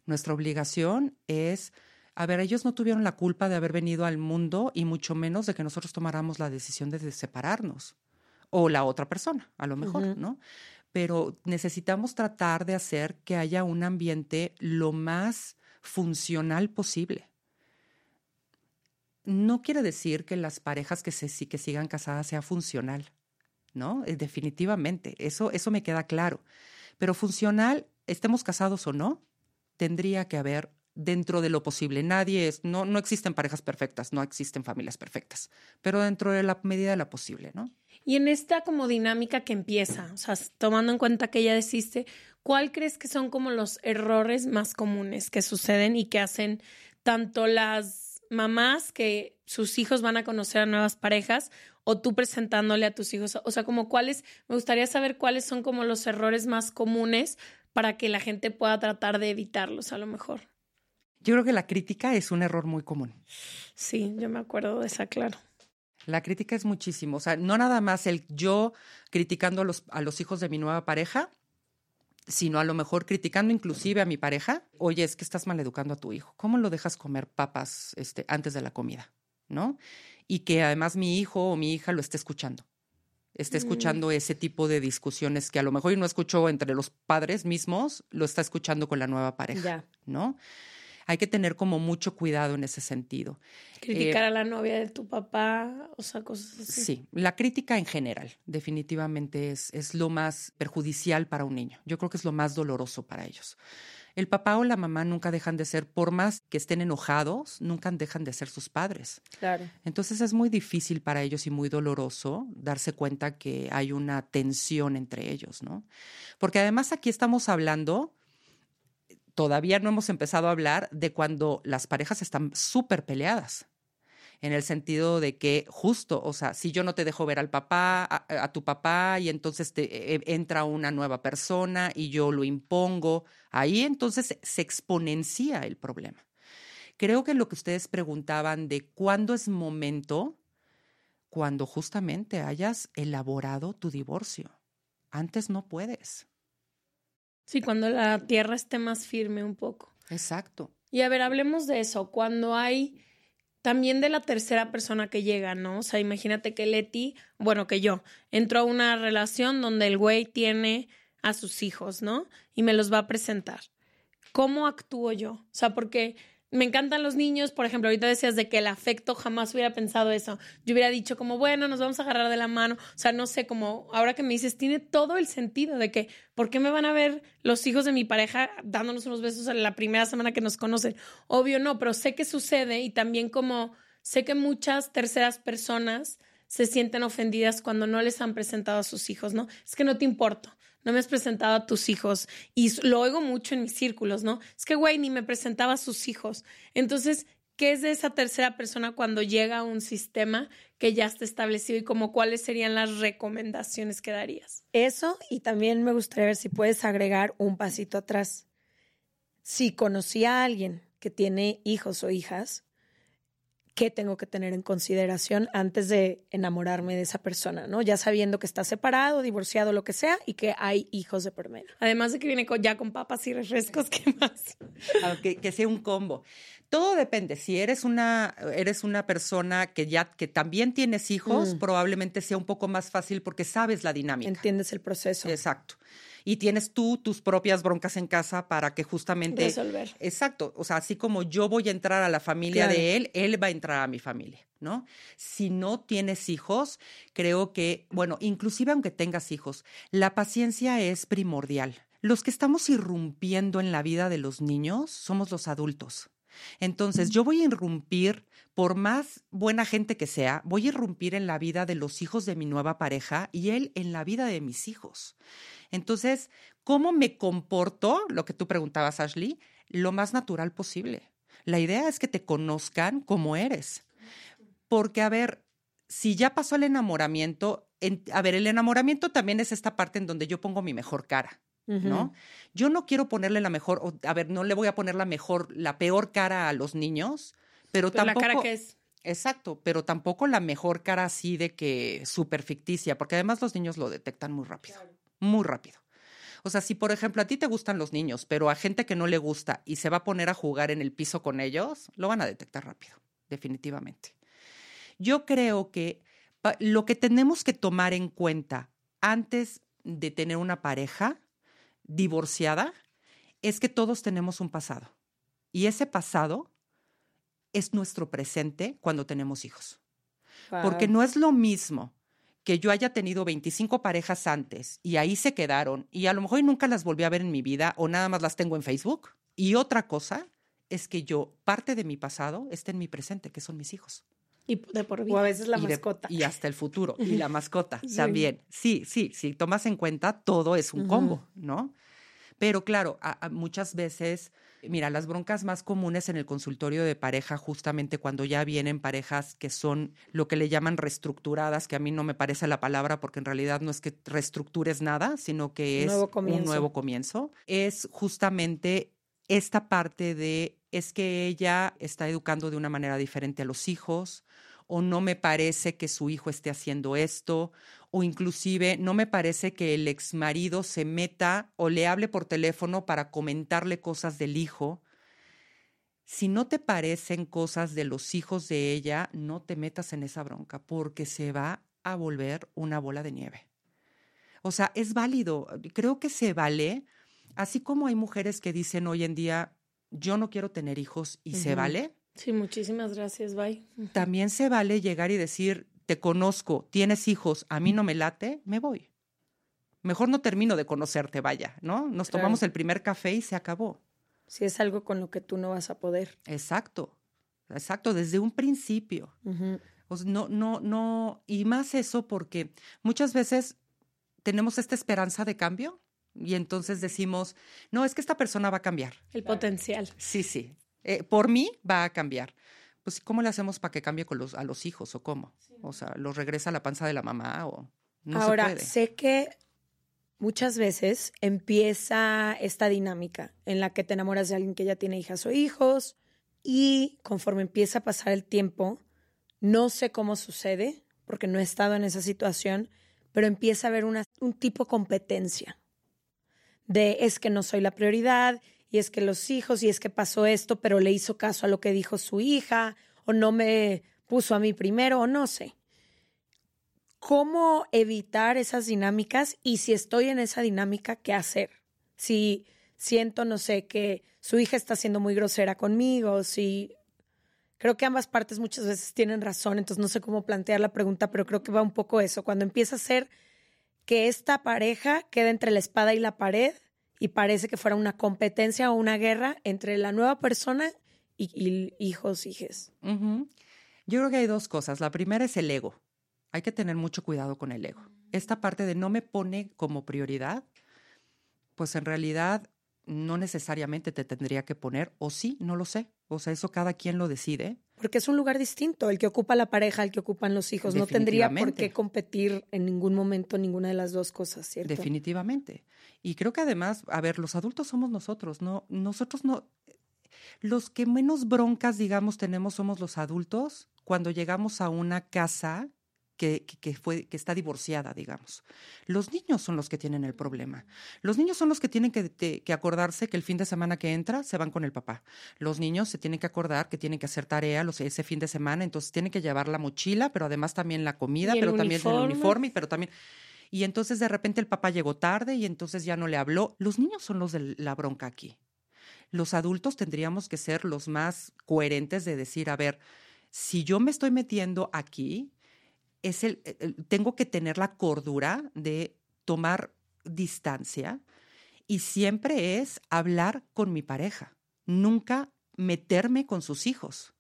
Nuestra obligación es, a ver, ellos no tuvieron la culpa de haber venido al mundo y mucho menos de que nosotros tomáramos la decisión de de separarnos. O la otra persona, a lo mejor, ¿no? Pero necesitamos tratar de hacer que haya un ambiente lo más funcional posible no quiere decir que las parejas que, se, que sigan casadas sea funcional, ¿no? Eh, Definitivamente, eso, eso me queda claro. Pero funcional, estemos casados o no, tendría que haber dentro de lo posible. Nadie es, no, no existen parejas perfectas, no existen familias perfectas, pero dentro de la medida de la posible, ¿no? Y en esta como dinámica que empieza, o sea, tomando en cuenta que ya deciste, ¿cuál crees que son como los errores más comunes que suceden y que hacen tanto las mamás que sus hijos van a conocer a nuevas parejas o tú presentándole a tus hijos? O sea, como cuáles, me gustaría saber cuáles son como los errores más comunes para que la gente pueda tratar de evitarlos a lo mejor. Yo creo que la crítica es un error muy común. Sí, yo me acuerdo de esa, claro. La crítica es muchísimo. O sea, no nada más el yo criticando a los, a los hijos de mi nueva pareja, sino a lo mejor criticando inclusive a mi pareja. Oye, es que estás maleducando a tu hijo. ¿Cómo lo dejas comer papas este, antes de la comida? ¿No? Y que además mi hijo o mi hija lo esté escuchando. Esté Mm. escuchando ese tipo de discusiones que a lo mejor no escuchó entre los padres mismos, lo está escuchando con la nueva pareja. Ya. ¿No? Hay que tener como mucho cuidado en ese sentido. Criticar Eh, a la novia de tu papá, o sea, cosas así. Sí, la crítica en general definitivamente es, es lo más perjudicial para un niño. Yo creo que es lo más doloroso para ellos. El papá o la mamá nunca dejan de ser, por más que estén enojados, nunca dejan de ser sus padres. Claro. Entonces es muy difícil para ellos y muy doloroso darse cuenta que hay una tensión entre ellos, ¿no? Porque además aquí estamos hablando, todavía no hemos empezado a hablar de cuando las parejas están súper peleadas. En el sentido de que justo, o sea, si yo no te dejo ver al papá, a, tu papá, y entonces te, eh, entra una nueva persona y yo lo impongo, ahí entonces se exponencia el problema. Creo que lo que ustedes preguntaban de cuándo es momento, cuando justamente hayas elaborado tu divorcio. Antes no puedes. Sí, cuando la tierra esté más firme un poco. Exacto. Y a ver, hablemos de eso. Cuando hay también de la tercera persona que llega, ¿no? O sea, imagínate que Leti, bueno, que yo, entro a una relación donde el güey tiene a sus hijos, ¿no? Y me los va a presentar. ¿Cómo actúo yo? O sea, porque me encantan los niños, por ejemplo, ahorita decías de que el afecto jamás hubiera pensado eso. Yo hubiera dicho como, bueno, nos vamos a agarrar de la mano. O sea, no sé, como ahora que me dices, tiene todo el sentido de que, ¿por qué me van a ver los hijos de mi pareja dándonos unos besos en la primera semana que nos conocen? Obvio no, pero sé que sucede y también como sé que muchas terceras personas se sienten ofendidas cuando no les han presentado a sus hijos, ¿no? Es que no te importo no me has presentado a tus hijos. Y lo oigo mucho en mis círculos, ¿no? Es que, güey, ni me presentaba a sus hijos. Entonces, ¿qué es de esa tercera persona cuando llega a un sistema que ya está establecido y como cuáles serían las recomendaciones que darías? Eso y también me gustaría ver si puedes agregar un pasito atrás. Si conocí a alguien que tiene hijos o hijas, ¿qué tengo que tener en consideración antes de enamorarme de esa persona? ¿no? Ya sabiendo que está separado, divorciado, lo que sea, y que hay hijos de por medio. Además de que viene con, ya con papas y refrescos, ¿qué más? Que, que, sea un combo. Todo depende. Si eres una, eres una persona que ya que también tienes hijos, mm. probablemente sea un poco más fácil porque sabes la dinámica. Entiendes el proceso. Exacto. Y tienes tú tus propias broncas en casa para que justamente resolver. Exacto. O sea, así como yo voy a entrar a la familia claro. de él, él va a entrar a mi familia, ¿no? Si no tienes hijos, creo que, bueno, inclusive aunque tengas hijos, la paciencia es primordial. Los que estamos irrumpiendo en la vida de los niños somos los adultos. Entonces, yo voy a irrumpir, por más buena gente que sea, voy a irrumpir en la vida de los hijos de mi nueva pareja y él en la vida de mis hijos. Entonces, ¿cómo me comporto? Lo que tú preguntabas, Ashley, lo más natural posible. La idea es que te conozcan como eres. Porque, a ver, si ya pasó el enamoramiento, en, a ver, el enamoramiento también es esta parte en donde yo pongo mi mejor cara. ¿No? Yo no quiero ponerle la mejor, a ver, no le voy a poner la mejor, la peor cara a los niños, pero, pero tampoco. La cara que es. Exacto, pero tampoco la mejor cara así de que súper ficticia, porque además los niños lo detectan muy rápido, claro. muy rápido. O sea, si por ejemplo a ti te gustan los niños, pero a gente que no le gusta y se va a poner a jugar en el piso con ellos, lo van a detectar rápido, definitivamente. Yo creo que lo que tenemos que tomar en cuenta antes de tener una pareja divorciada es que todos tenemos un pasado. Y ese pasado es nuestro presente cuando tenemos hijos. Wow. Porque no es lo mismo que yo haya tenido 25 parejas antes y ahí se quedaron y a lo mejor nunca las volví a ver en mi vida o nada más las tengo en Facebook. Y otra cosa es que yo, parte de mi pasado está en mi presente, que son mis hijos. Y de por O a vida. veces la y de- mascota. y hasta el futuro. Y la mascota también. Sí, sí, si tomas en cuenta, todo es un combo, ¿no? Pero claro, a- a muchas veces, mira, las broncas más comunes en el consultorio de pareja, justamente cuando ya vienen parejas que son lo que le llaman reestructuradas, que a mí no me parece la palabra porque en realidad no es que reestructures nada, sino que es Nuevo un nuevo comienzo, es justamente esta parte de es que ella está educando de una manera diferente a los hijos o no me parece que su hijo esté haciendo esto o inclusive no me parece que el ex marido se meta o le hable por teléfono para comentarle cosas del hijo. Si no te parecen cosas de los hijos de ella, no te metas en esa bronca porque se va a volver una bola de nieve. O sea, es válido. Creo que se vale, así como hay mujeres que dicen hoy en día, yo no quiero tener hijos y se vale, Sí, muchísimas gracias, bye. también se vale llegar y decir, te conozco, tienes hijos, a mí no me late, me voy. Mejor no termino de conocerte, vaya, ¿no? Nos Claro. tomamos el primer café y se acabó. Si es algo con lo que tú no vas a poder. Exacto, exacto, desde un principio. Ujú. O sea, no, no, no, y más eso porque muchas veces tenemos esta esperanza de cambio y entonces decimos, no, es que esta persona va a cambiar. El potencial. Sí, sí, eh, por mí va a cambiar. Pues, ¿cómo le hacemos para que cambie con los, a los hijos o cómo? O sea, ¿los regresa a la panza de la mamá o no Ahora, se puede? sé que muchas veces empieza esta dinámica en la que te enamoras de alguien que ya tiene hijas o hijos y conforme empieza a pasar el tiempo, no sé cómo sucede, porque no he estado en esa situación, pero empieza a haber una, un tipo competencia de es que no soy la prioridad y es que los hijos y es que pasó esto, pero le hizo caso a lo que dijo su hija o no me puso a mí primero o no sé. Cómo evitar esas dinámicas y si estoy en esa dinámica, ¿qué hacer? Si siento, no sé, que su hija está siendo muy grosera conmigo, si creo que ambas partes muchas veces tienen razón, entonces no sé cómo plantear la pregunta, pero creo que va un poco eso, cuando empieza a ser que esta pareja queda entre la espada y la pared y parece que fuera una competencia o una guerra entre la nueva persona y, y hijos, hijes. Ujú. Yo creo que hay dos cosas. La primera es el ego. Hay que tener mucho cuidado con el ego. Esta parte de no me pone como prioridad, pues en realidad no necesariamente te tendría que poner, o sí, no lo sé. O sea, eso cada quien lo decide. Porque es un lugar distinto, el que ocupa la pareja, el que ocupan los hijos. No tendría por qué competir en ningún momento ninguna de las dos cosas, ¿cierto? Definitivamente. Y creo que además, a ver, los adultos somos nosotros, no, nosotros no, los que menos broncas, digamos, tenemos somos los adultos cuando llegamos a una casa que, que, que fue, que está divorciada, digamos. Los niños son los que tienen el problema. Los niños son los que tienen que, te- que acordarse que el fin de semana que entra se van con el papá. Los niños se tienen que acordar que tienen que hacer tarea los, ese fin de semana, entonces tienen que llevar la mochila, pero además también la comida, pero también el uniforme, pero también... Y entonces de repente el papá llegó tarde y entonces ya no le habló. Los niños son los de la bronca aquí. Los adultos tendríamos que ser los más coherentes de decir, a ver, si yo me estoy metiendo aquí, es el, el- tengo que tener la cordura de tomar distancia y siempre es hablar con mi pareja, nunca meterme con sus hijos.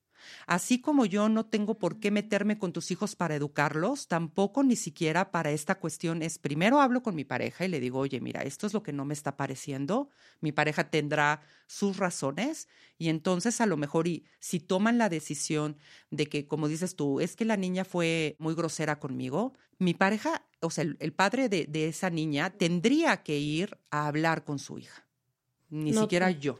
Así como yo no tengo por qué meterme con tus hijos para educarlos, tampoco ni siquiera para esta cuestión es, primero hablo con mi pareja y le digo, oye, mira, esto es lo que no me está pareciendo, mi pareja tendrá sus razones y entonces a lo mejor y si toman la decisión de que, como dices tú, es que la niña fue muy grosera conmigo, mi pareja, o sea, el, el padre de, de esa niña tendría que ir a hablar con su hija, ni No siquiera tú. yo.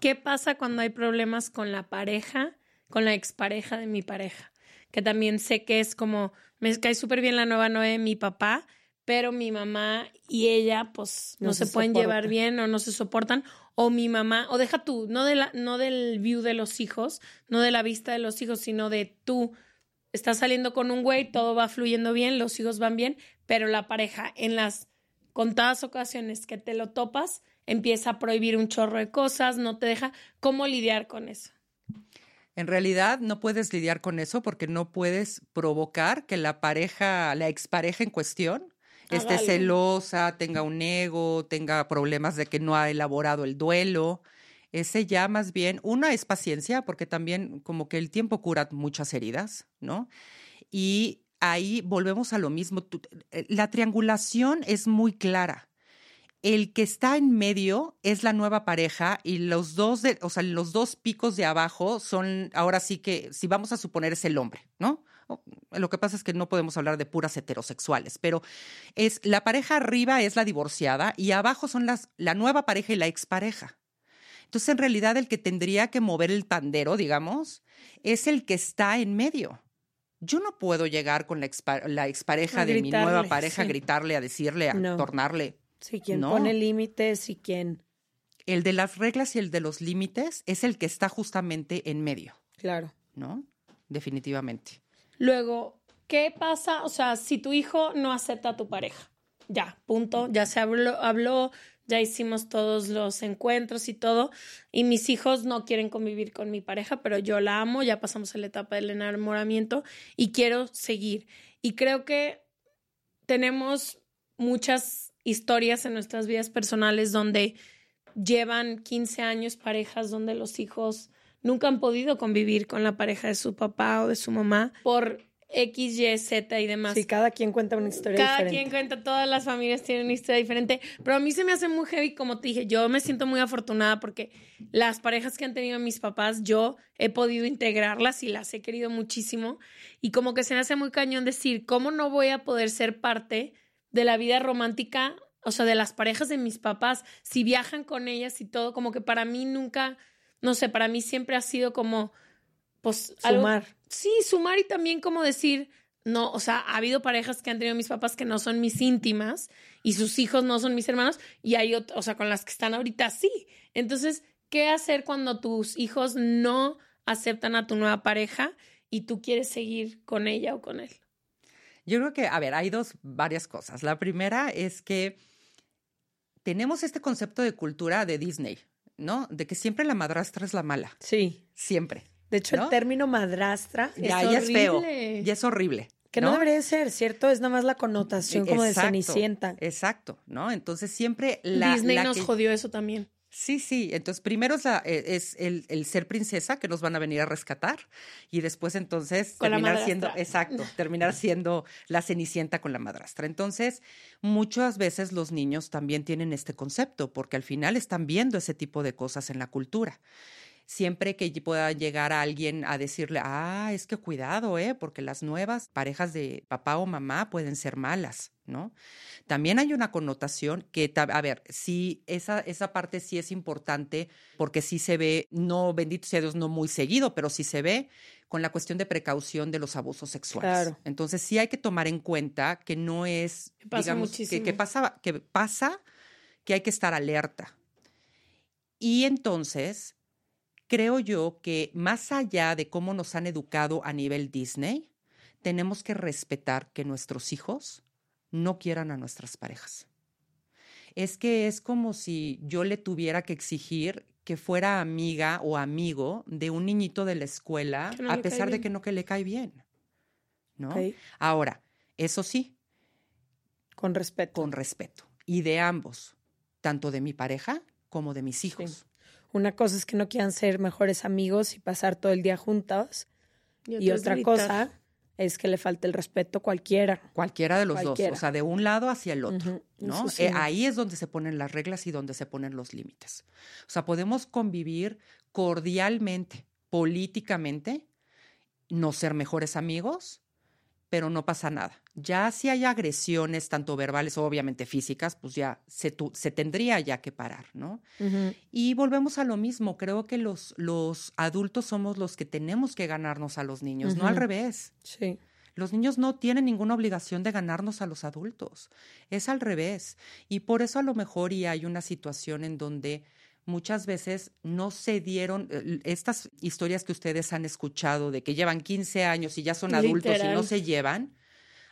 ¿Qué pasa cuando hay problemas con la pareja, con la expareja de mi pareja? Que también sé que es como, me cae súper bien la nueva novia de mi papá, pero mi mamá y ella, pues, no, No se, se pueden llevar bien o no se soportan. O mi mamá, o deja tú, no, de la, no del view de los hijos, no de la vista de los hijos, sino de tú estás saliendo con un güey, todo va fluyendo bien, los hijos van bien, pero la pareja en las contadas ocasiones que te lo topas, empieza a prohibir un chorro de cosas, no te deja cómo lidiar con eso. En realidad no puedes lidiar con eso porque no puedes provocar que la pareja, la expareja en cuestión, esté celosa, tenga un ego, tenga problemas de que no ha elaborado el duelo. Ese ya más bien, una es paciencia, porque también como que el tiempo cura muchas heridas, ¿no? Y ahí volvemos a lo mismo. Eh, la triangulación es muy clara. El que está en medio es la nueva pareja y los dos, de, o sea, los dos picos de abajo son, ahora sí que, si vamos a suponer, es el hombre, ¿no? Lo que pasa es que no podemos hablar de puras heterosexuales, pero es la pareja arriba es la divorciada y abajo son las, la nueva pareja y la expareja. Entonces, en realidad, el que tendría que mover el pandero, digamos, es el que está en medio. Yo no puedo llegar con la, expareja de mi nueva pareja a gritarle, a decirle, a tornarle. Sí, quien pone límites y quien. El de las reglas y el de los límites es el que está justamente en medio. Claro. ¿No? Definitivamente. Luego, ¿qué pasa? O sea, si tu hijo no acepta a tu pareja. Ya, punto. Ya se habló, habló ya hicimos todos los encuentros y todo, y mis hijos no quieren convivir con mi pareja, pero yo la amo, ya pasamos a la etapa del enamoramiento y quiero seguir. Y creo que tenemos muchas historias en nuestras vidas personales donde llevan 15 años parejas donde los hijos nunca han podido convivir con la pareja de su papá o de su mamá por X, Y, Z y demás. Sí, cada quien cuenta una historia diferente. Cada quien cuenta, todas las familias tienen una historia diferente, pero a mí se me hace muy heavy, como te dije, yo me siento muy afortunada porque las parejas que han tenido mis papás, yo he podido integrarlas y las he querido muchísimo, y como que se me hace muy cañón decir, ¿cómo no voy a poder ser parte de la vida romántica, o sea, de las parejas de mis papás, si viajan con ellas y todo, como que para mí nunca, no sé, para mí siempre ha sido como pues sumar. sí, sumar y también como decir, no, o sea, ha habido parejas que han tenido mis papás que no son mis íntimas y sus hijos no son mis hermanos y hay otros, o sea, con las que están ahorita sí. Entonces, ¿qué hacer cuando tus hijos no aceptan a tu nueva pareja y tú quieres seguir con ella o con él? Yo creo que, a ver, hay dos, varias cosas. La primera es que tenemos este concepto de cultura de Disney, ¿no? De que siempre la madrastra es la mala. Sí. Siempre. De hecho, el término madrastra ya, es, feo. Ya es horrible. Que no, debería ser, ¿cierto? Es nada más la connotación como de Cenicienta. Exacto, ¿no? Entonces siempre la. Disney nos jodió eso también. Sí, sí. Entonces, primero es, e, el, ser princesa que nos van a venir a rescatar y después entonces terminar siendo, exacto, terminar siendo la cenicienta con la madrastra. Entonces, muchas veces los niños también tienen este concepto porque al final están viendo ese tipo de cosas en la cultura siempre que pueda llegar a alguien a decirle, ah, es que cuidado, ¿eh? Porque las nuevas parejas de papá o mamá pueden ser malas, ¿no? También hay una connotación que, a ver, sí, esa, esa parte sí es importante porque sí se ve, no, bendito sea Dios, no muy seguido, pero sí se ve con la cuestión de precaución de los abusos sexuales. Entonces sí hay que tomar en cuenta que no es, digamos, que, que, pasa, que pasa, que hay que estar alerta. Y entonces creo yo que más allá de cómo nos han educado a nivel Disney, tenemos que respetar que nuestros hijos no quieran a nuestras parejas. Es que es como si yo le tuviera que exigir que fuera amiga o amigo de un niñito de la escuela, a pesar de que no que le cae bien. ¿No? Ahora, eso sí. Con respeto. Con respeto. Y de ambos, tanto de mi pareja como de mis hijos. Una cosa es que no quieran ser mejores amigos y pasar todo el día juntos. Y, otra cosa es que le falte el respeto a cualquiera. Cualquiera de los dos, o sea, de un lado hacia el otro, ¿no? Eh, ahí es donde se ponen las reglas y donde se ponen los límites. O sea, podemos convivir cordialmente, políticamente, no ser mejores amigos, pero no pasa nada. Ya si hay agresiones, tanto verbales o obviamente físicas, pues ya se, se tendría ya que parar, ¿no? Y volvemos a lo mismo, creo que los, los adultos somos los que tenemos que ganarnos a los niños, no al revés. Sí. Los niños no tienen ninguna obligación de ganarnos a los adultos, es al revés. Y por eso a lo mejor y hay una situación en donde muchas veces no se dieron eh, estas historias que ustedes han escuchado de que llevan 15 años y ya son adultos y no se llevan.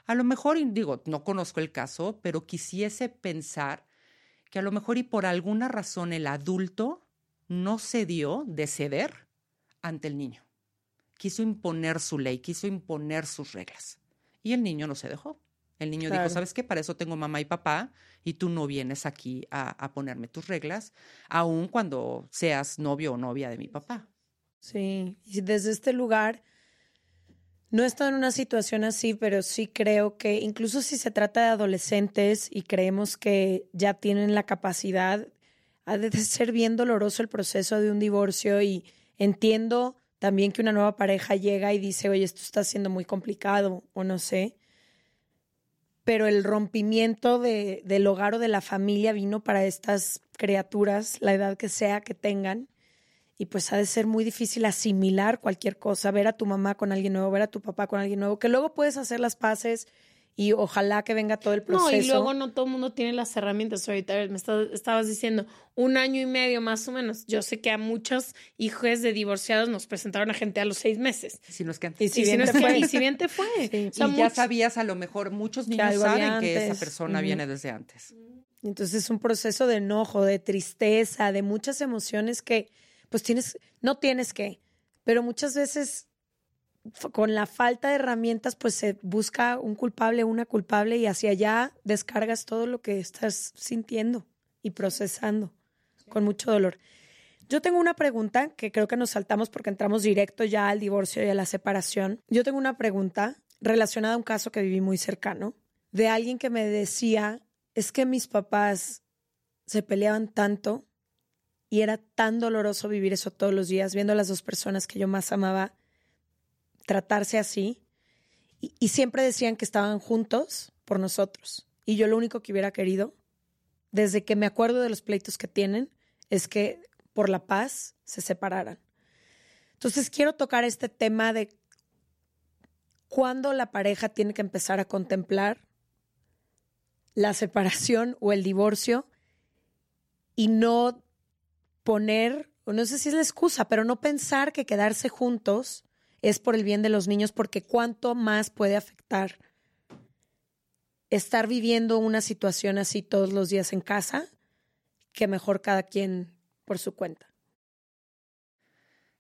A lo mejor, digo, no conozco el caso, pero quisiese pensar que a lo mejor y por alguna razón el adulto no se dio de ceder ante el niño. Quiso imponer su ley, quiso imponer sus reglas. Y el niño no se dejó. El niño Claro. dijo, ¿sabes qué? Para eso tengo mamá y papá y tú no vienes aquí a, a ponerme tus reglas, aun cuando seas novio o novia de mi papá. Sí, y desde este lugar no he estado en una situación así, pero sí creo que incluso si se trata de adolescentes y creemos que ya tienen la capacidad, ha de ser bien doloroso el proceso de un divorcio y entiendo también que una nueva pareja llega y dice, oye, esto está siendo muy complicado o no sé. Pero el rompimiento de, del hogar o de la familia vino para estas criaturas, la edad que sea que tengan, y pues ha de ser muy difícil asimilar cualquier cosa, ver a tu mamá con alguien nuevo, ver a tu papá con alguien nuevo, que luego puedes hacer las paces y ojalá que venga todo el proceso. No, y luego no todo el mundo tiene las herramientas. Ahorita me está- estabas diciendo un año y medio más o menos. Yo sé que a muchos hijos de divorciados nos presentaron a gente a los seis meses. Si no es que Y si Y si, bien no te es que- fue. y si bien te fue. Sí. O sea, y ya muchos- sabías a lo mejor, muchos niños saben que esa persona viene desde antes. Entonces es un proceso de enojo, de tristeza, de muchas emociones que pues tienes, no tienes que, pero muchas veces con la falta de herramientas pues se busca un culpable, una culpable y hacia allá descargas todo lo que estás sintiendo y procesando con mucho dolor. Yo tengo una pregunta que creo que nos saltamos porque entramos directo ya al divorcio y a la separación. Yo tengo una pregunta relacionada a un caso que viví muy cercano de alguien que me decía, es que mis papás se peleaban tanto y era tan doloroso vivir eso todos los días, viendo a las dos personas que yo más amaba tratarse así. Y, siempre decían que estaban juntos por nosotros. Y yo lo único que hubiera querido, desde que me acuerdo de los pleitos que tienen, es que por la paz se separaran. Entonces quiero tocar este tema de cuándo la pareja tiene que empezar a contemplar la separación o el divorcio y no poner, no sé si es la excusa, pero no pensar que quedarse juntos es por el bien de los niños, porque cuánto más puede afectar estar viviendo una situación así todos los días en casa, que mejor cada quien por su cuenta.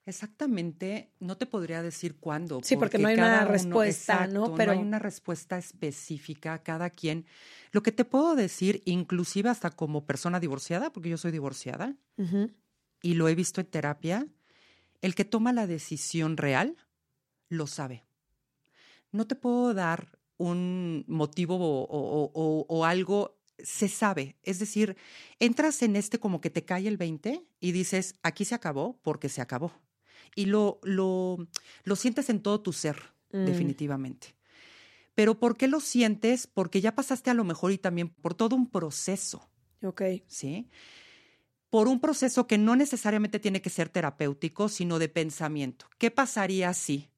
Exactamente, no te podría decir cuándo. Sí, porque no hay una uno- respuesta, ¿no? Pero- no hay una respuesta específica, cada quien. Lo que te puedo decir, inclusive hasta como persona divorciada, porque yo soy divorciada y lo he visto en terapia, el que toma la decisión real lo sabe. No te puedo dar un motivo o, o- o- o algo, se sabe. Es decir, entras en este como que te cae el 20 y dices, aquí se acabó porque se acabó. Y lo, lo, lo sientes en todo tu ser, Mm. definitivamente. Pero ¿por qué lo sientes? Porque ya pasaste a lo mejor y también por todo un proceso. Ok. ¿sí? Por un proceso que no necesariamente tiene que ser terapéutico, sino de pensamiento. ¿Qué pasaría si?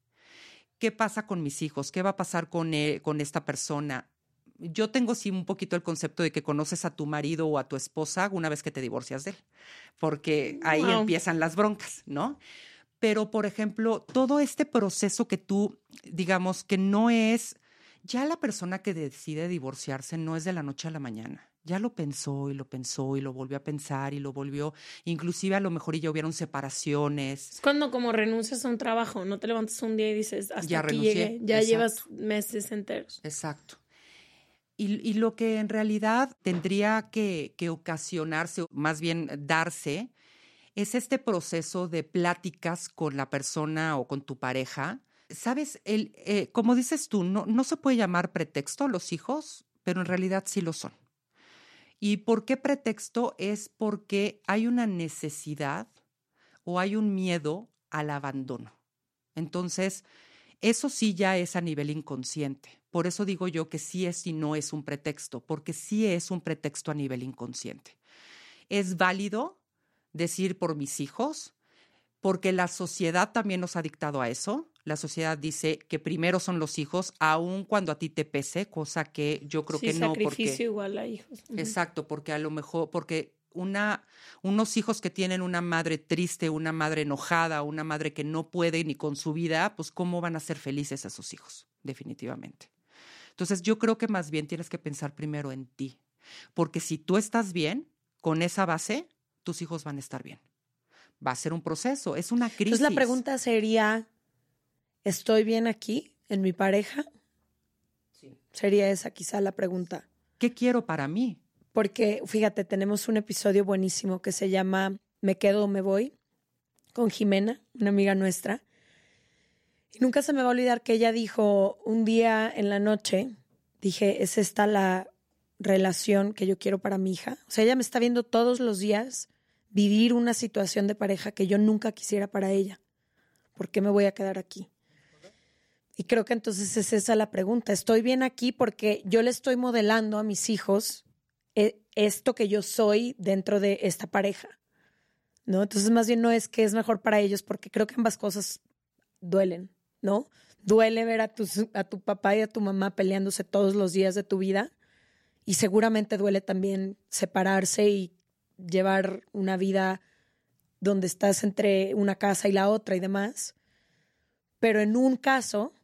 ¿Qué pasa con mis hijos? ¿Qué va a pasar con, e- con esta persona? Yo tengo sí un poquito el concepto de que conoces a tu marido o a tu esposa una vez que te divorcias de él, porque ahí Wow. empiezan las broncas, ¿no? Pero, por ejemplo, todo este proceso que tú, digamos, que no es, ya la persona que decide divorciarse no es de la noche a la mañana. Ya lo pensó y lo pensó y lo volvió a pensar y lo volvió, inclusive a lo mejor y ya hubieron separaciones. Es cuando como renuncias a un trabajo, no te levantas un día y dices, hasta Ya aquí renuncié, llegué, ya exacto. llevas meses enteros. Exacto. Y, y lo que en realidad tendría que, que ocasionarse, o más bien darse, es este proceso de pláticas con la persona o con tu pareja. Sabes, el, eh, como dices tú, no, no se puede llamar pretexto a los hijos, pero en realidad sí lo son. ¿Y por qué pretexto? Es porque hay una necesidad o hay un miedo al abandono. Entonces, eso sí ya es a nivel inconsciente. Por eso digo yo que sí es y no es un pretexto, porque sí es un pretexto a nivel inconsciente. Es válido decir por mis hijos, porque la sociedad también nos ha dictado a eso. La sociedad dice que primero son los hijos, aun cuando a ti te pese, cosa que yo creo sí, que no, sacrificio porque igual a hijos. Exacto, porque a lo mejor, porque una, unos hijos que tienen una madre triste, una madre enojada, una madre que no puede ni con su vida, pues cómo van a ser felices esos hijos, definitivamente. Entonces yo creo que más bien tienes que pensar primero en ti, porque si tú estás bien, con esa base, tus hijos van a estar bien. Va a ser un proceso, es una crisis. Entonces la pregunta sería, ¿estoy bien aquí en mi pareja? Sería esa quizá la pregunta. ¿Qué quiero para mí? Porque, fíjate, tenemos un episodio buenísimo que se llama Me quedo o me voy con Jimena, una amiga nuestra. Y nunca se me va a olvidar que ella dijo un día en la noche, dije, es esta la relación que yo quiero para mi hija. O sea, ella me está viendo todos los días vivir una situación de pareja que yo nunca quisiera para ella. ¿Por qué me voy a quedar aquí? Y creo que entonces es esa la pregunta. Estoy bien aquí porque yo le estoy modelando a mis hijos eh, esto que yo soy dentro de esta pareja. ¿No? Entonces, más bien no es que es mejor para ellos, porque creo que ambas cosas duelen, ¿no? Duele ver a, tus, a tu papá y a tu mamá peleándose todos los días de tu vida. Y seguramente duele también separarse y llevar una vida donde estás entre una casa y la otra y demás. Pero en un caso,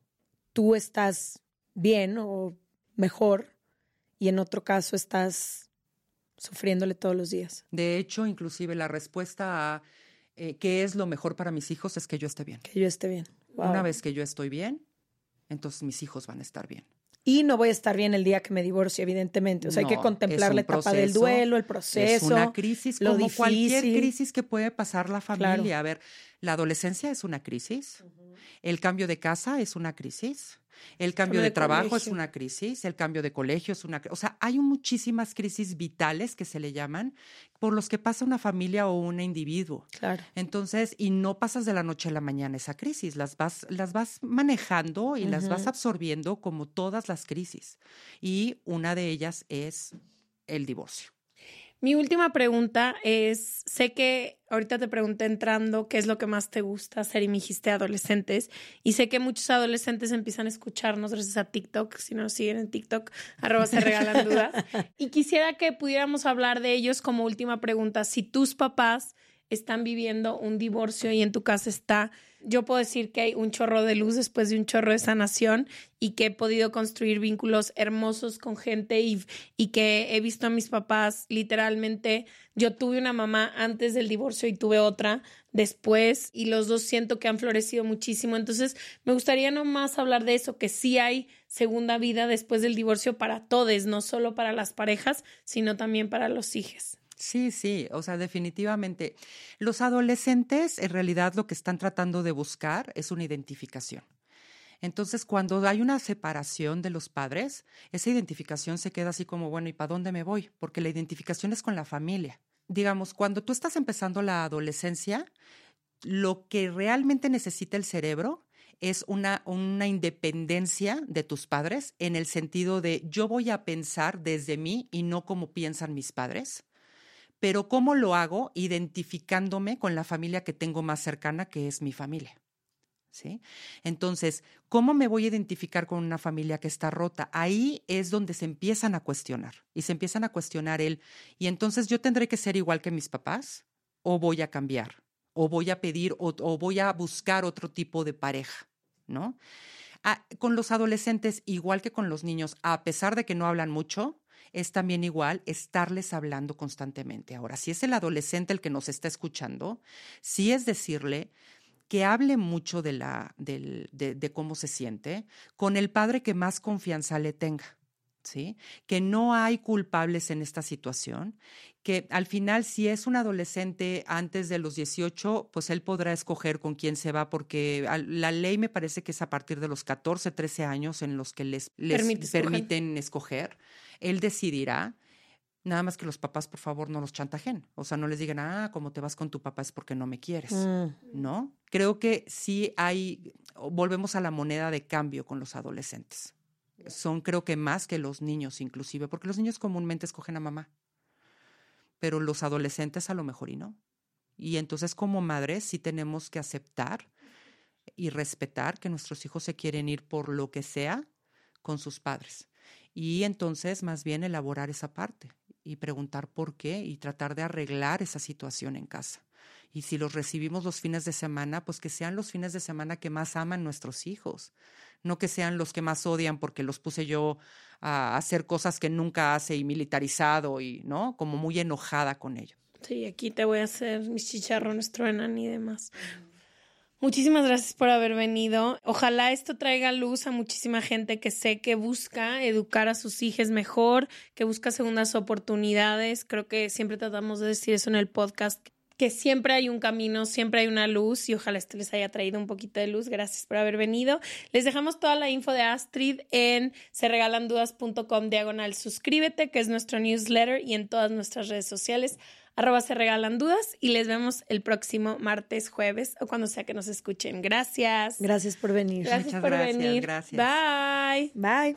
tú estás bien o mejor y en otro caso estás sufriéndole todos los días. De hecho, inclusive la respuesta a eh, qué es lo mejor para mis hijos es que yo esté bien. Que yo esté bien. Una vez que yo estoy bien, entonces mis hijos van a estar bien. Y no voy a estar bien el día que me divorcie, evidentemente. O sea, hay que contemplar la etapa del duelo, el proceso. Es una crisis, lo como difícil. cualquier crisis que puede pasar la familia. A ver, la adolescencia es una crisis, el cambio de casa es una crisis, el cambio de, trabajo es una crisis, el cambio de colegio es una crisis. O sea, hay muchísimas crisis vitales que se le llaman por los que pasa una familia o un individuo. Claro. Entonces, y no pasas de la noche a la mañana esa crisis, las vas, las vas manejando y las vas absorbiendo como todas las crisis. Y una de ellas es el divorcio. Mi última pregunta es, sé que ahorita te pregunté entrando qué es lo que más te gusta hacer y me dijiste adolescentes y sé que muchos adolescentes empiezan a escucharnos gracias a TikTok, si no nos siguen en TikTok, arroba se regalan dudas. Y quisiera que pudiéramos hablar de ellos como última pregunta, si tus papás están viviendo un divorcio y en tu casa está yo puedo decir que hay un chorro de luz después de un chorro de sanación y que he podido construir vínculos hermosos con gente y, que he visto a mis papás literalmente. Yo tuve una mamá antes del divorcio y tuve otra después y los dos siento que han florecido muchísimo. Entonces, me gustaría nomás hablar de eso, que sí hay segunda vida después del divorcio para todos, no solo para las parejas, sino también para los hijos. Sí, sí, o sea, definitivamente. Los adolescentes en realidad lo que están tratando de buscar es una identificación. Entonces, cuando hay una separación de los padres, esa identificación se queda así como, bueno, ¿y para dónde me voy? Porque la identificación es con la familia. Digamos, cuando tú estás empezando la adolescencia, lo que realmente necesita el cerebro es una, una independencia de tus padres en el sentido de yo voy a pensar desde mí y no como piensan mis padres pero ¿cómo lo hago? Identificándome con la familia que tengo más cercana, que es mi familia. ¿Sí? Entonces, ¿cómo me voy a identificar con una familia que está rota? Ahí es donde se empiezan a cuestionar y se empiezan a cuestionar él. Y entonces yo tendré que ser igual que mis papás o voy a cambiar o voy a pedir o, o voy a buscar otro tipo de pareja, ¿no? Ah, con los adolescentes, igual que con los niños, a pesar de que no hablan mucho, es también igual estarles hablando constantemente. Ahora, si es el adolescente el que nos está escuchando, sí es decirle que hable mucho de, la, de, de cómo se siente con el padre que más confianza le tenga. ¿Sí? Que no hay culpables en esta situación, que al final si es un adolescente antes de los 18, pues él podrá escoger con quién se va, porque la ley me parece que es a partir de los 14, 13 años en los que les, les permiten escoger él decidirá. Nada más que los papás, por favor, no los chantajen. O sea, no les digan, ah, como te vas con tu papá es porque no me quieres. Mm. ¿No? Creo que sí hay, volvemos a la moneda de cambio con los adolescentes. Son, creo que más que los niños, inclusive, porque los niños comúnmente escogen a mamá. Pero los adolescentes a lo mejor y no. Y entonces, como madres, sí tenemos que aceptar y respetar que nuestros hijos se quieren ir por lo que sea con sus padres y entonces más bien elaborar esa parte y preguntar por qué y tratar de arreglar esa situación en casa. Y si los recibimos los fines de semana, pues que sean los fines de semana que más aman nuestros hijos, no que sean los que más odian porque los puse yo a hacer cosas que nunca hace y militarizado y, ¿no? Como muy enojada con ello. Sí, aquí te voy a hacer mis chicharrones truenan y demás. Muchísimas gracias por haber venido. Ojalá esto traiga luz a muchísima gente que sé que busca educar a sus hijos mejor, que busca segundas oportunidades. Creo que siempre tratamos de decir eso en el podcast, que siempre hay un camino, siempre hay una luz y ojalá esto les haya traído un poquito de luz. Gracias por haber venido. Les dejamos toda la info de Astrid en serregalandudas.com diagonal suscríbete, que es nuestro newsletter y en todas nuestras redes sociales arroba se regalan dudas y les vemos el próximo martes, jueves o cuando sea que nos escuchen. Gracias. Gracias por venir. Gracias Muchas por gracias, venir. gracias. Bye. Bye.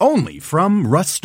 Only from Rust